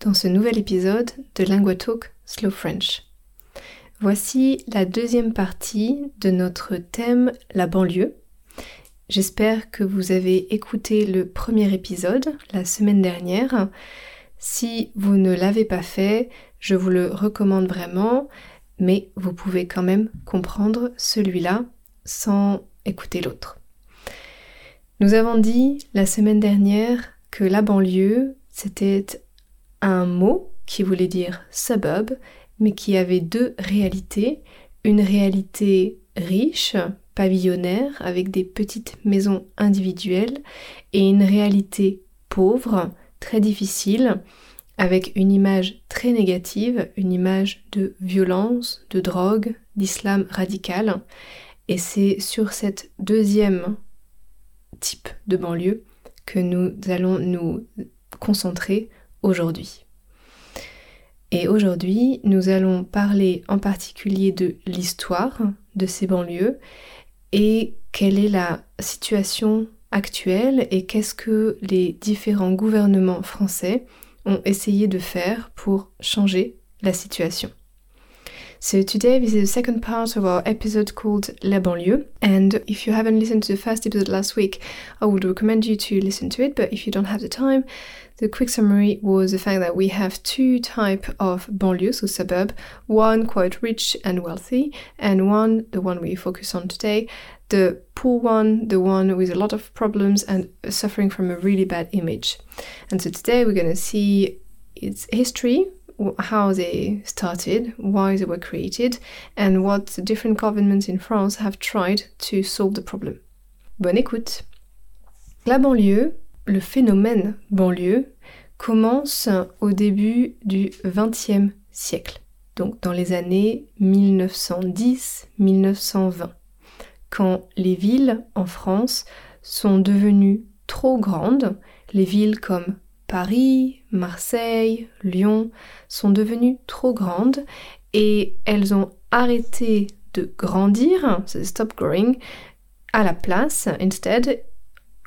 dans ce nouvel épisode de LinguaTalk Slow French. Voici la deuxième partie de notre thème La banlieue. J'espère que vous avez écouté le premier épisode la semaine dernière. Si vous ne l'avez pas fait, je vous le recommande vraiment, mais vous pouvez quand même comprendre celui-là sans écouter l'autre. Nous avons dit la semaine dernière que la banlieue, c'était un mot qui voulait dire suburb, mais qui avait deux réalités. Une réalité riche, pavillonnaire, avec des petites maisons individuelles, et une réalité pauvre, très difficile, avec une image très négative, une image de violence, de drogue, d'islam radical. Et c'est sur cette deuxième type de banlieue que nous allons nous concentrer aujourd'hui. Et aujourd'hui, nous allons parler en particulier de l'histoire de ces banlieues et quelle est la situation actuelle et qu'est-ce que les différents gouvernements français ont essayé de faire pour changer la situation. So today this is the second part of our episode called La Banlieue. And if you haven't listened to the first episode last week, I would recommend you to listen to it. But if you don't have the time, the quick summary was the fact that we have two type of banlieue, so suburb, one quite rich and wealthy, and one, the one we focus on today, the poor one, the one with a lot of problems and suffering from a really bad image. And so today we're going to see its history, how they started, why they were created, and what the different governments in France have tried to solve the problem. Bonne écoute. La banlieue, le phénomène banlieue, commence au début du XXe siècle, donc dans les années 1910-1920, quand les villes en France sont devenues trop grandes, les villes comme Paris, Marseille, Lyon sont devenues trop grandes et elles ont arrêté de grandir, stop growing, à la place, instead,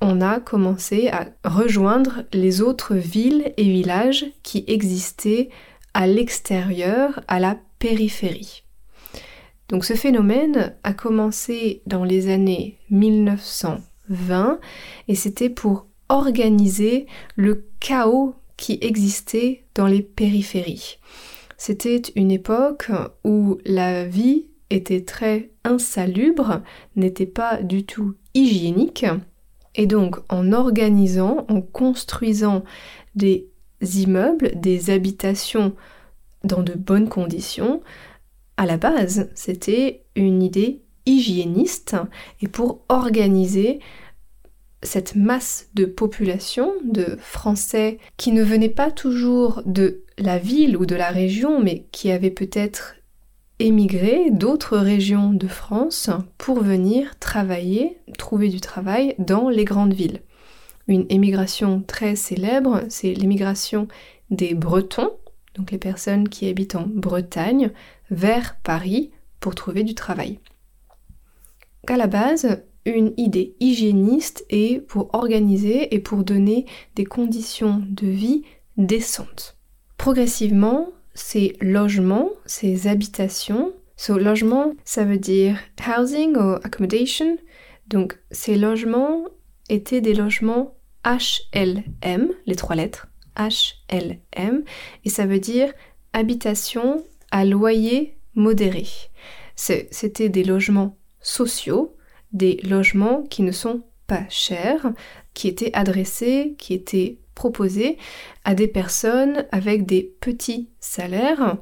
on a commencé à rejoindre les autres villes et villages qui existaient à l'extérieur, à la périphérie. Donc ce phénomène a commencé dans les années 1920 et c'était pour organiser le chaos qui existait dans les périphéries. C'était une époque où la vie était très insalubre, n'était pas du tout hygiénique, et donc en organisant, en construisant des immeubles, des habitations dans de bonnes conditions, à la base, c'était une idée hygiéniste. Et pour organiser cette masse de population de Français qui ne venaient pas toujours de la ville ou de la région, mais qui avaient peut-être émigré d'autres régions de France pour venir travailler, trouver du travail dans les grandes villes. Une émigration très célèbre, c'est l'émigration des Bretons, donc les personnes qui habitent en Bretagne, vers Paris pour trouver du travail. À la base, une idée hygiéniste et pour organiser et pour donner des conditions de vie décentes. Progressivement, ces logements, ces habitations, ce logement, ça veut dire housing ou accommodation. Donc ces logements étaient des logements HLM, les trois lettres HLM, et ça veut dire habitation à loyer modéré. C'était des logements sociaux des logements qui ne sont pas chers, qui étaient adressés, qui étaient proposés à des personnes avec des petits salaires,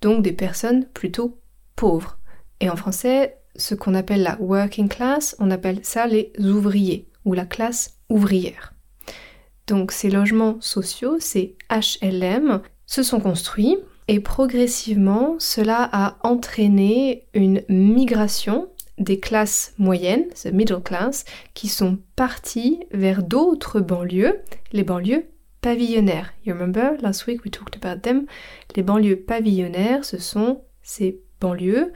donc des personnes plutôt pauvres. Et en français, ce qu'on appelle la working class, on appelle ça les ouvriers ou la classe ouvrière. Donc ces logements sociaux, ces HLM, se sont construits Et progressivement, cela a entraîné une migration des classes moyennes, the middle class, qui sont parties vers d'autres banlieues, les banlieues pavillonnaires. You remember last week we talked about them. Les banlieues pavillonnaires, ce sont ces banlieues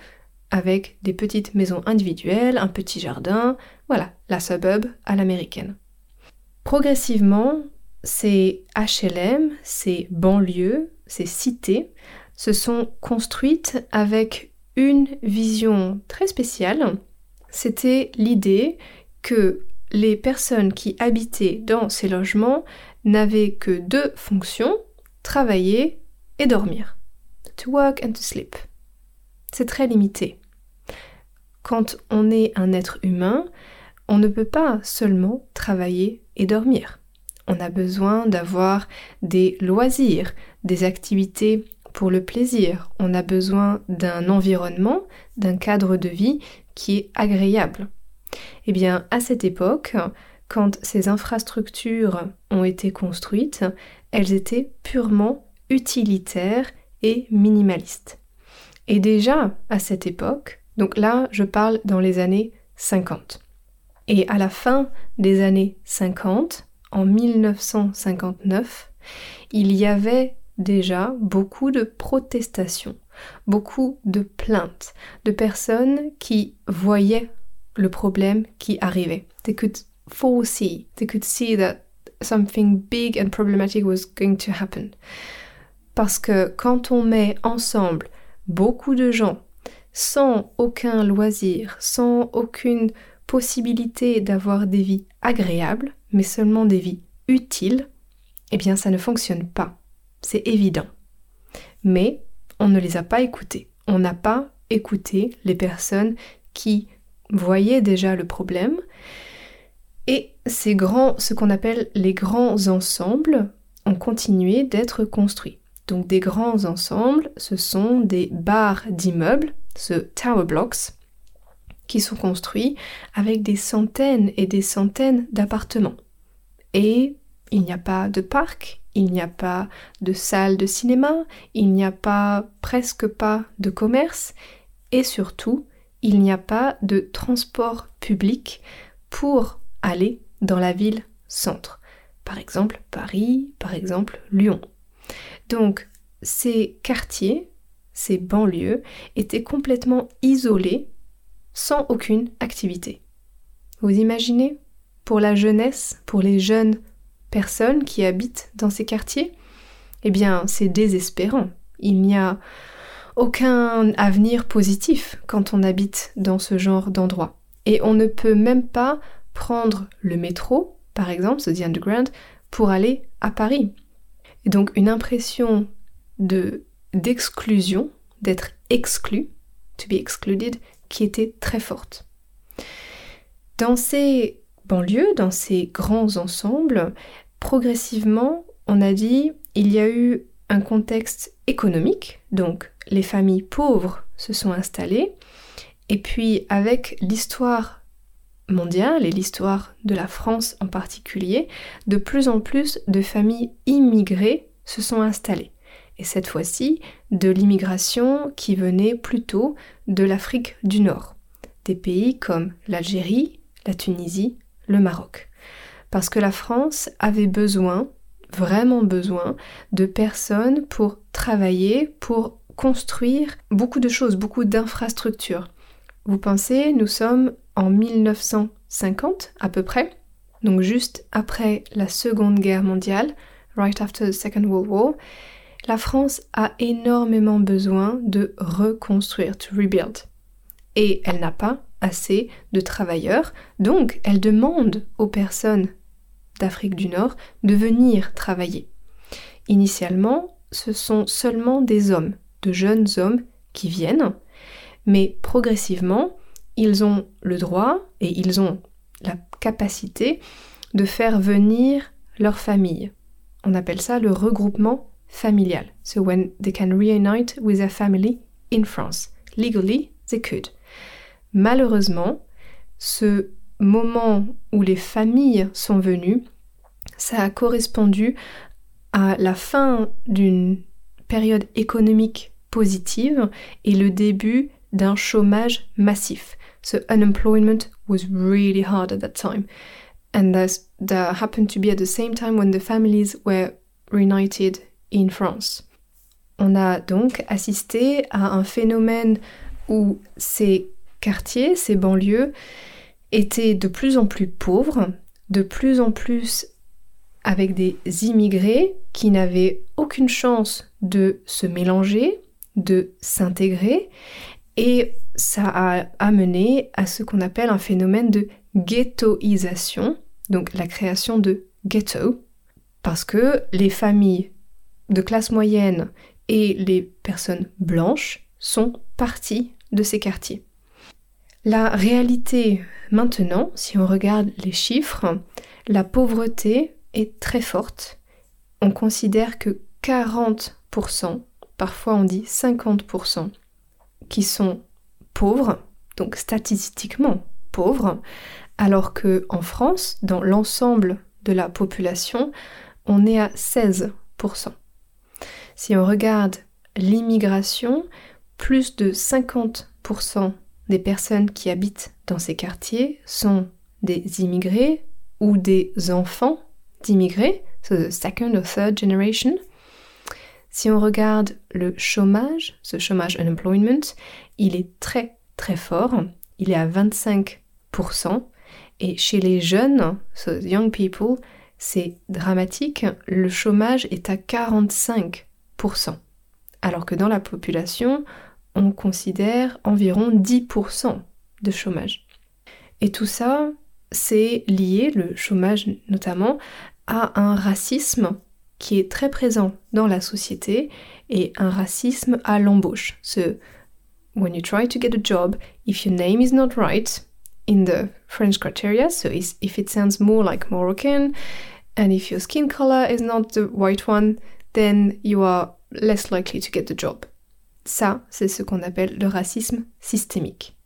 avec des petites maisons individuelles, un petit jardin, voilà, la suburb à l'américaine. Progressivement, ces HLM, ces banlieues, ces cités se sont construites avec une vision très spéciale. C'était l'idée que les personnes qui habitaient dans ces logements n'avaient que deux fonctions, travailler et dormir. To work and to sleep. C'est très limité. Quand on est un être humain, on ne peut pas seulement travailler et dormir. On a besoin d'avoir des loisirs, des activités pour le plaisir. On a besoin d'un environnement, d'un cadre de vie qui est agréable. Eh bien, à cette époque, quand ces infrastructures ont été construites, elles étaient purement utilitaires et minimalistes. Et déjà à cette époque, donc là je parle dans les années 50. Et à la fin des années 50, en 1959, il y avait déjà beaucoup de protestations, beaucoup de plaintes de personnes qui voyaient le problème qui arrivait. They could foresee, they could see that something big and problematic was going to happen. Parce que quand on met ensemble beaucoup de gens sans aucun loisir, sans aucune possibilité d'avoir des vies agréables, mais seulement des vies utiles, eh bien ça ne fonctionne pas. C'est évident. Mais on ne les a pas écoutés. On n'a pas écouté les personnes qui voyaient déjà le problème. Et ces grands, ce qu'on appelle les grands ensembles, ont continué d'être construits. Donc des grands ensembles, ce sont des barres d'immeubles, ce tower blocks, qui sont construits avec des centaines et des centaines d'appartements. Et il n'y a pas de parc, il n'y a pas de salle de cinéma, il n'y a pas presque pas de commerce et surtout, il n'y a pas de transport public pour aller dans la ville centre. Par exemple Paris, par exemple Lyon. Donc ces quartiers, ces banlieues étaient complètement isolés sans aucune activité. Vous imaginez? Pour la jeunesse, pour les jeunes personnes qui habitent dans ces quartiers Eh bien, c'est désespérant. Il n'y a aucun avenir positif quand on habite dans ce genre d'endroit. Et on ne peut même pas prendre le métro, par exemple, The Underground, pour aller à Paris. Et donc une impression de d'exclusion, d'être exclu, to be excluded, qui était très forte. Dans ces banlieues, dans ces grands ensembles, progressivement, on a dit, il y a eu un contexte économique, donc les familles pauvres se sont installées, et puis avec l'histoire mondiale et l'histoire de la France en particulier, de plus en plus de familles immigrées se sont installées. Et cette fois-ci, de l'immigration qui venait plutôt de l'Afrique du Nord, des pays comme l'Algérie, la Tunisie, le Maroc parce que la France avait besoin, vraiment besoin, de personnes pour travailler, pour construire beaucoup de choses, beaucoup d'infrastructures. Vous pensez, nous sommes en 1950 à peu près, donc juste après la Seconde Guerre mondiale, right after the Second World War, la France a énormément besoin de reconstruire, to rebuild. Et elle n'a pas assez de travailleurs, donc elle demande aux personnes d'Afrique du Nord de venir travailler. Initialement, ce sont seulement des hommes, de jeunes hommes qui viennent, mais progressivement, ils ont le droit et ils ont la capacité de faire venir leur famille. On appelle ça le regroupement familial. So when they can reunite with their family in France. Legally, they could. Malheureusement, ce moment où les familles sont venues, ça a correspondu à la fin d'une période économique positive et le début d'un chômage massif. So unemployment was really hard at that time. And that happened to be at the same time when the families were reunited in France. On a donc assisté à un phénomène où ces quartiers, ces banlieues, étaient de plus en plus pauvres, de plus en plus avec des immigrés qui n'avaient aucune chance de se mélanger, de s'intégrer, et ça a amené à ce qu'on appelle un phénomène de ghettoisation, donc la création de ghetto, parce que les familles de classe moyenne et les personnes blanches sont parties de ces quartiers. La réalité maintenant, si on regarde les chiffres, la pauvreté est très forte. On considère que 40%, parfois on dit 50%, qui sont pauvres, donc statistiquement pauvres, alors que en France, dans l'ensemble de la population, on est à 16%. Si on regarde l'immigration, plus de 50% des personnes qui habitent dans ces quartiers sont des immigrés ou des enfants d'immigrés, so the second or third generation. Si on regarde le chômage, ce chômage unemployment, il est très très fort, il est à 25%, et chez les jeunes, young people, c'est dramatique, le chômage est à 45%, alors que dans la population, on considère environ 10% de chômage. Et tout ça, c'est lié, le chômage notamment, à un racisme qui est très présent dans la société et un racisme à l'embauche. So, when you try to get a job, if your name is not right in the French criteria, so if it sounds more like Moroccan, and if your skin color is not the right one, then you are less likely to get the job. Ça, c'est ce qu'on appelle le racisme systémique.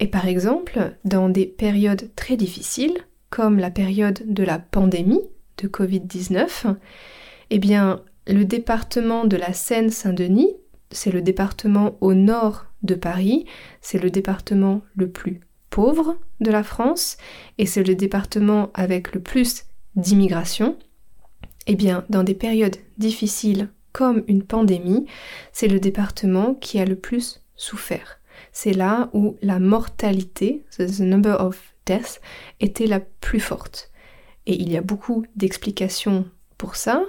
Et par exemple, dans des périodes très difficiles, comme la période de la pandémie de Covid-19, eh bien, le département de la Seine-Saint-Denis, c'est le département au nord de Paris, c'est le département le plus pauvre de la France et c'est le département avec le plus d'immigration. Eh bien, dans des périodes difficiles comme une pandémie, c'est le département qui a le plus souffert. C'est là où la mortalité, the number of deaths, était la plus forte. Et il y a beaucoup d'explications pour ça.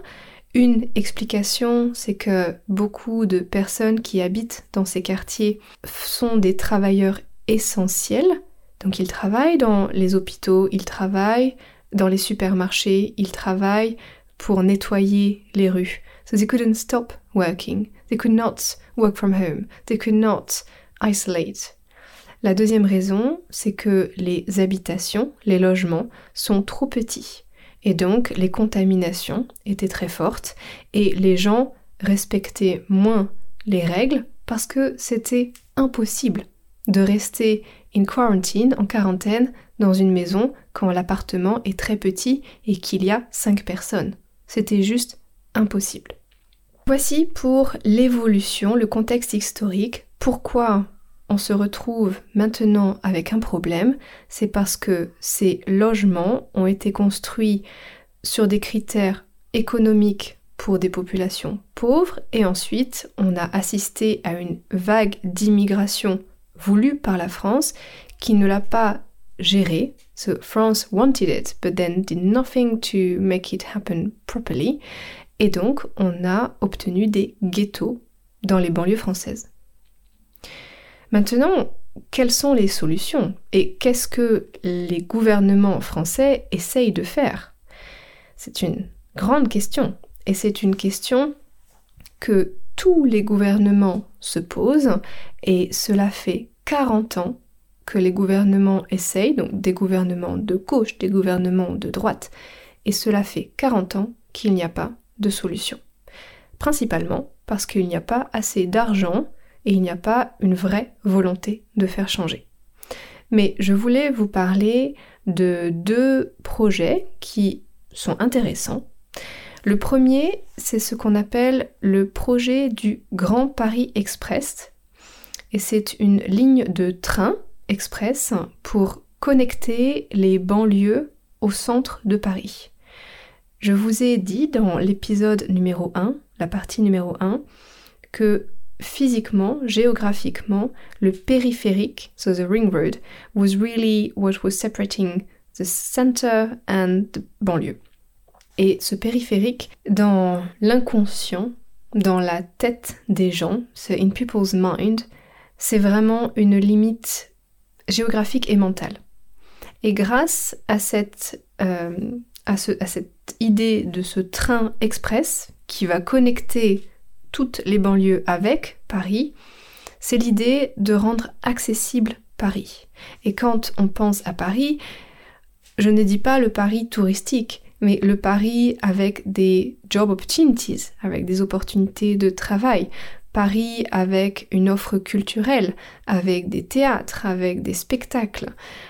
Une explication, c'est que beaucoup de personnes qui habitent dans ces quartiers sont des travailleurs essentiels. Donc ils travaillent dans les hôpitaux, ils travaillent dans les supermarchés, ils travaillent pour nettoyer les rues. So they couldn't stop working. They could not work from home. They could not isolate. La deuxième raison, c'est que les habitations, les logements, sont trop petits. Et donc, les contaminations étaient très fortes et les gens respectaient moins les règles parce que c'était impossible de rester in quarantine, en quarantaine, dans une maison quand l'appartement est très petit et qu'il y a cinq personnes. C'était juste impossible. Voici pour l'évolution, le contexte historique, pourquoi on se retrouve maintenant avec un problème, c'est parce que ces logements ont été construits sur des critères économiques pour des populations pauvres et ensuite on a assisté à une vague d'immigration voulue par la France qui ne l'a pas gérée. So France wanted it but then did nothing to make it happen properly. Et donc, on a obtenu des ghettos dans les banlieues françaises. Maintenant, quelles sont les solutions et qu'est-ce que les gouvernements français essayent de faire? C'est une grande question et c'est une question que tous les gouvernements se posent et cela fait 40 ans que les gouvernements essayent, donc des gouvernements de gauche, des gouvernements de droite, et cela fait 40 ans qu'il n'y a pas de solution. Principalement parce qu'il n'y a pas assez d'argent et il n'y a pas une vraie volonté de faire changer. Mais je voulais vous parler de deux projets qui sont intéressants. Le premier, c'est ce qu'on appelle le projet du Grand Paris Express. Et c'est une ligne de train express pour connecter les banlieues au centre de Paris. Je vous ai dit dans l'épisode numéro 1, la partie numéro 1, que physiquement, géographiquement, le périphérique, so the ring road, was really what was separating the center and the banlieue. Et ce périphérique, dans l'inconscient, dans la tête des gens, in people's mind, c'est vraiment une limite géographique et mentale. Et grâce à cette, euh, à, cette idée de ce train express qui va connecter toutes les banlieues avec Paris, c'est l'idée de rendre accessible Paris. Et quand on pense à Paris, je ne dis pas le Paris touristique, mais le Paris avec des job opportunities, avec des opportunités de travail. Paris avec une offre culturelle, avec des théâtres, avec des spectacles,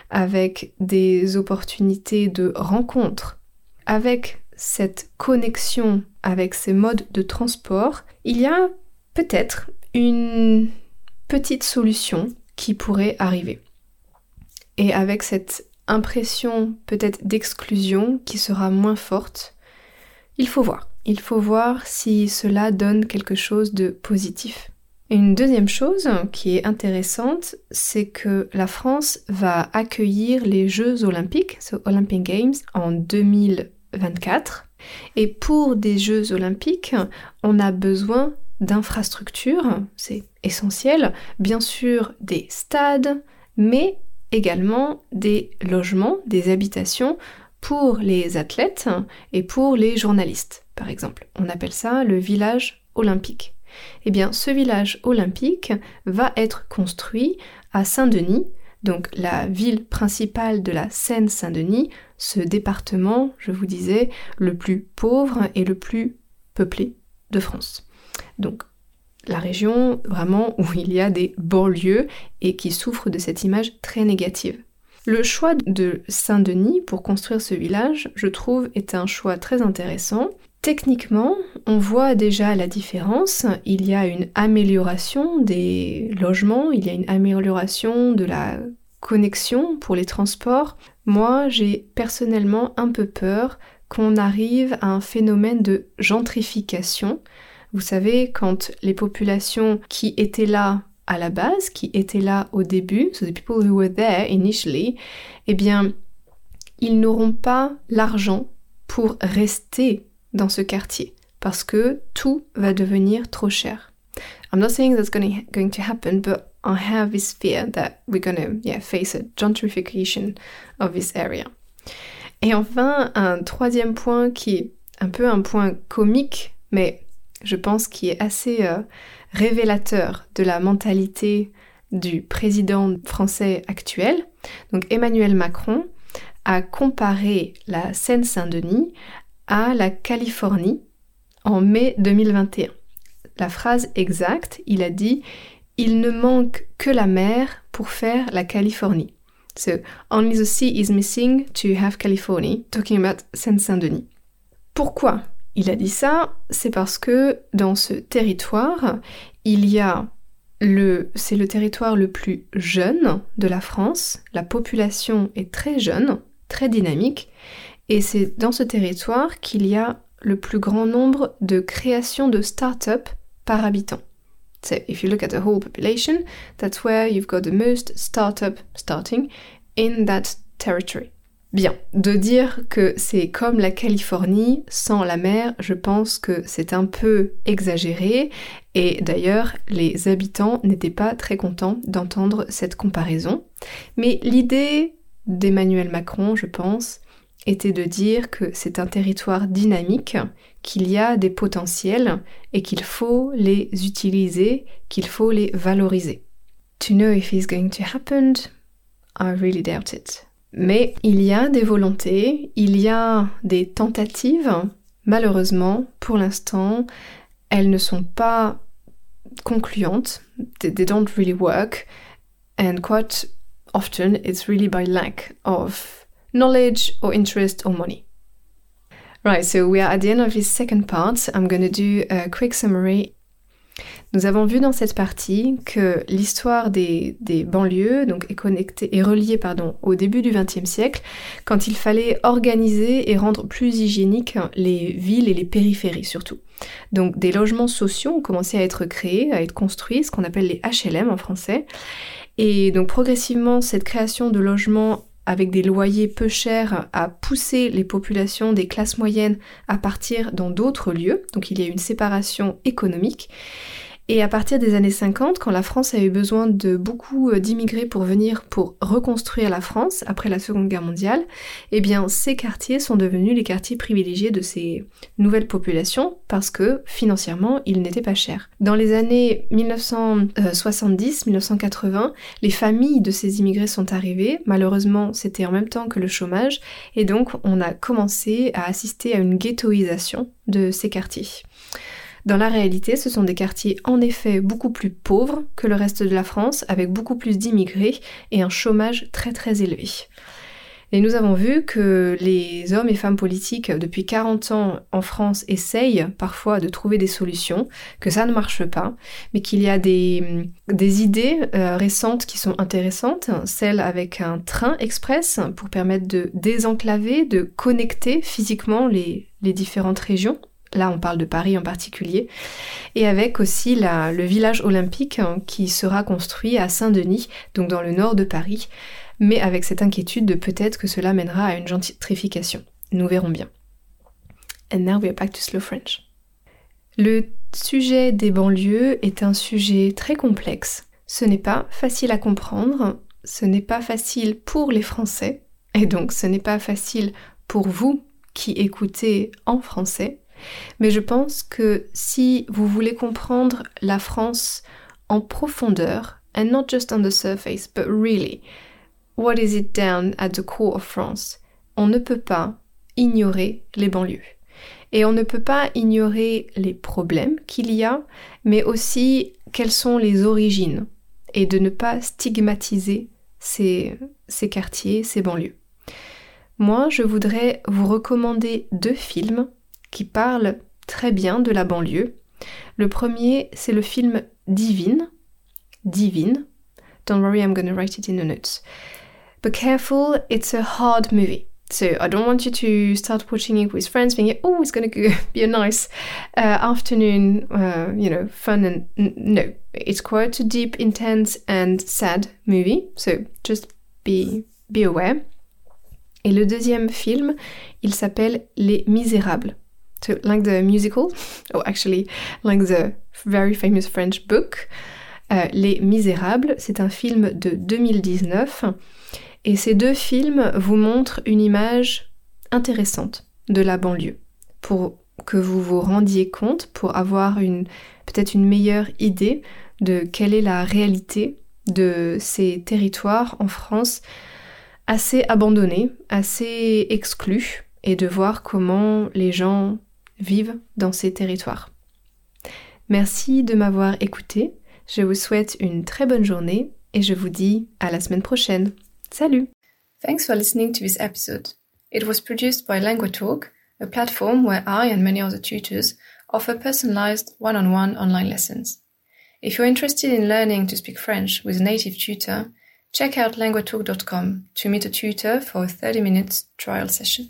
avec des opportunités de rencontres. Avec cette connexion avec ces modes de transport, il y a peut-être une petite solution qui pourrait arriver. Et avec cette impression peut-être d'exclusion qui sera moins forte, il faut voir. Il faut voir si cela donne quelque chose de positif. une deuxième chose qui est intéressante, c'est que la France va accueillir les Jeux olympiques, so Olympic Games, en 2024. Et pour des Jeux olympiques, on a besoin d'infrastructures, c'est essentiel, bien sûr des stades, mais également des logements, des habitations pour les athlètes et pour les journalistes, par exemple. On appelle ça le village olympique. Eh bien, ce village olympique va être construit à Saint-Denis, donc la ville principale de la Seine-Saint-Denis, ce département, je vous disais, le plus pauvre et le plus peuplé de France. Donc la région vraiment où il y a des banlieues et qui souffrent de cette image très négative. Le choix de Saint-Denis pour construire ce village, je trouve, est un choix très intéressant. Techniquement, on voit déjà la différence. Il y a une amélioration des logements, il y a une amélioration de la connexion pour les transports. Moi, j'ai personnellement un peu peur qu'on arrive à un phénomène de gentrification vous savez, quand les populations qui étaient là à la base, qui étaient là au début, so the people who were there initially, eh bien, ils n'auront pas l'argent pour rester dans ce quartier parce que tout va devenir trop cher. I'm not saying that's going to, happen, but I have this fear that we're to yeah, face a gentrification of this area. Et enfin, un troisième point qui est un peu un point comique, mais je pense, qui est assez euh, révélateur de la mentalité du président français actuel. Donc Emmanuel Macron a comparé la Seine-Saint-Denis à la Californie en mai 2021. La phrase exacte, il a dit Il ne manque que la mer pour faire la Californie. So, only the sea is missing to have California, talking about Seine-Saint-Denis. Pourquoi il a dit ça, c'est parce que dans ce territoire, il y a le, c'est le territoire le plus jeune de la France, la population est très jeune, très dynamique, et c'est dans ce territoire qu'il y a le plus grand nombre de créations de start-up par habitant. So if you look at the whole population, that's where you've got the most start-up starting in that territory. Bien, de dire que c'est comme la Californie sans la mer, je pense que c'est un peu exagéré et d'ailleurs les habitants n'étaient pas très contents d'entendre cette comparaison. Mais l'idée d'Emmanuel Macron, je pense, était de dire que c'est un territoire dynamique, qu'il y a des potentiels et qu'il faut les utiliser, qu'il faut les valoriser. To know if it's going to happen, I really doubt it. Mais il y a des volontés, il y a des tentatives. Malheureusement, pour l'instant, elles ne sont pas concluantes. They, don't really work. And quite often, it's really by lack of knowledge or interest or money. Right, so we are at the end of this second part. I'm going to do a quick summary nous avons vu dans cette partie que l'histoire des, banlieues donc, est connectée et reliée pardon, au début du XXe siècle, quand il fallait organiser et rendre plus hygiéniques les villes et les périphéries surtout. Donc des logements sociaux ont commencé à être créés, à être construits, ce qu'on appelle les HLM en français. Et donc progressivement, cette création de logements avec des loyers peu chers a poussé les populations des classes moyennes à partir dans d'autres lieux. Donc il y a une séparation économique. Et à partir des années 50, quand la France a eu besoin de beaucoup euh, d'immigrés pour venir pour reconstruire la France après la Seconde Guerre mondiale, eh bien ces quartiers sont devenus les quartiers privilégiés de ces nouvelles populations parce que financièrement ils n'étaient pas chers. Dans les années 1970-1980, les familles de ces immigrés sont arrivées. Malheureusement, c'était en même temps que le chômage et donc on a commencé à assister à une ghettoisation de ces quartiers. Dans la réalité, ce sont des quartiers en effet beaucoup plus pauvres que le reste de la France, avec beaucoup plus d'immigrés et un chômage très très élevé. Et nous avons vu que les hommes et femmes politiques depuis 40 ans en France essayent parfois de trouver des solutions, que ça ne marche pas, mais qu'il y a des, idées euh, récentes qui sont intéressantes, celles avec un train express pour permettre de désenclaver, de connecter physiquement les différentes régions. Là, on parle de Paris en particulier. Et avec aussi le village olympique hein, qui sera construit à Saint-Denis, donc dans le nord de Paris, mais avec cette inquiétude de peut-être que cela mènera à une gentrification. Nous verrons bien. And now we are back to slow French. Le sujet des banlieues est un sujet très complexe. Ce n'est pas facile à comprendre, ce n'est pas facile pour les Français, et donc ce n'est pas facile pour vous qui écoutez en français. Mais je pense que si vous voulez comprendre la France en profondeur, and not just on the surface, but really, what is it down at the core of France, on ne peut pas ignorer les banlieues. Et on ne peut pas ignorer les problèmes qu'il y a, mais aussi quelles sont les origines, et de ne pas stigmatiser ces, ces quartiers, ces banlieues. Moi, je voudrais vous recommander deux films qui parle très bien de la banlieue. Le premier, c'est le film Divine. Divine. Don't worry, I'm to write it in the notes. But careful, it's a hard movie. So I don't want you to start watching it with friends, thinking, "Oh, it's going to be a nice uh, afternoon, uh, you know, fun." And no, it's quite a deep, intense, and sad movie. So just be be aware. Et le deuxième film, il s'appelle Les Misérables. To like the musical, or actually like the very famous French book. Euh, Les Misérables, c'est un film de 2019 et ces deux films vous montrent une image intéressante de la banlieue pour que vous vous rendiez compte, pour avoir une peut-être une meilleure idée de quelle est la réalité de ces territoires en France assez abandonnés, assez exclus, et de voir comment les gens vivent dans ces territoires. Merci de m'avoir écouté, je vous souhaite une très bonne journée et je vous dis à la semaine prochaine. Salut! Thanks for listening to this episode. It was produced by LanguaTalk, a platform where I and many other tutors offer personalized one-on-one online lessons. If you're interested in learning to speak French with a native tutor, check out languatalk.com to meet a tutor for a 30 minutes trial session.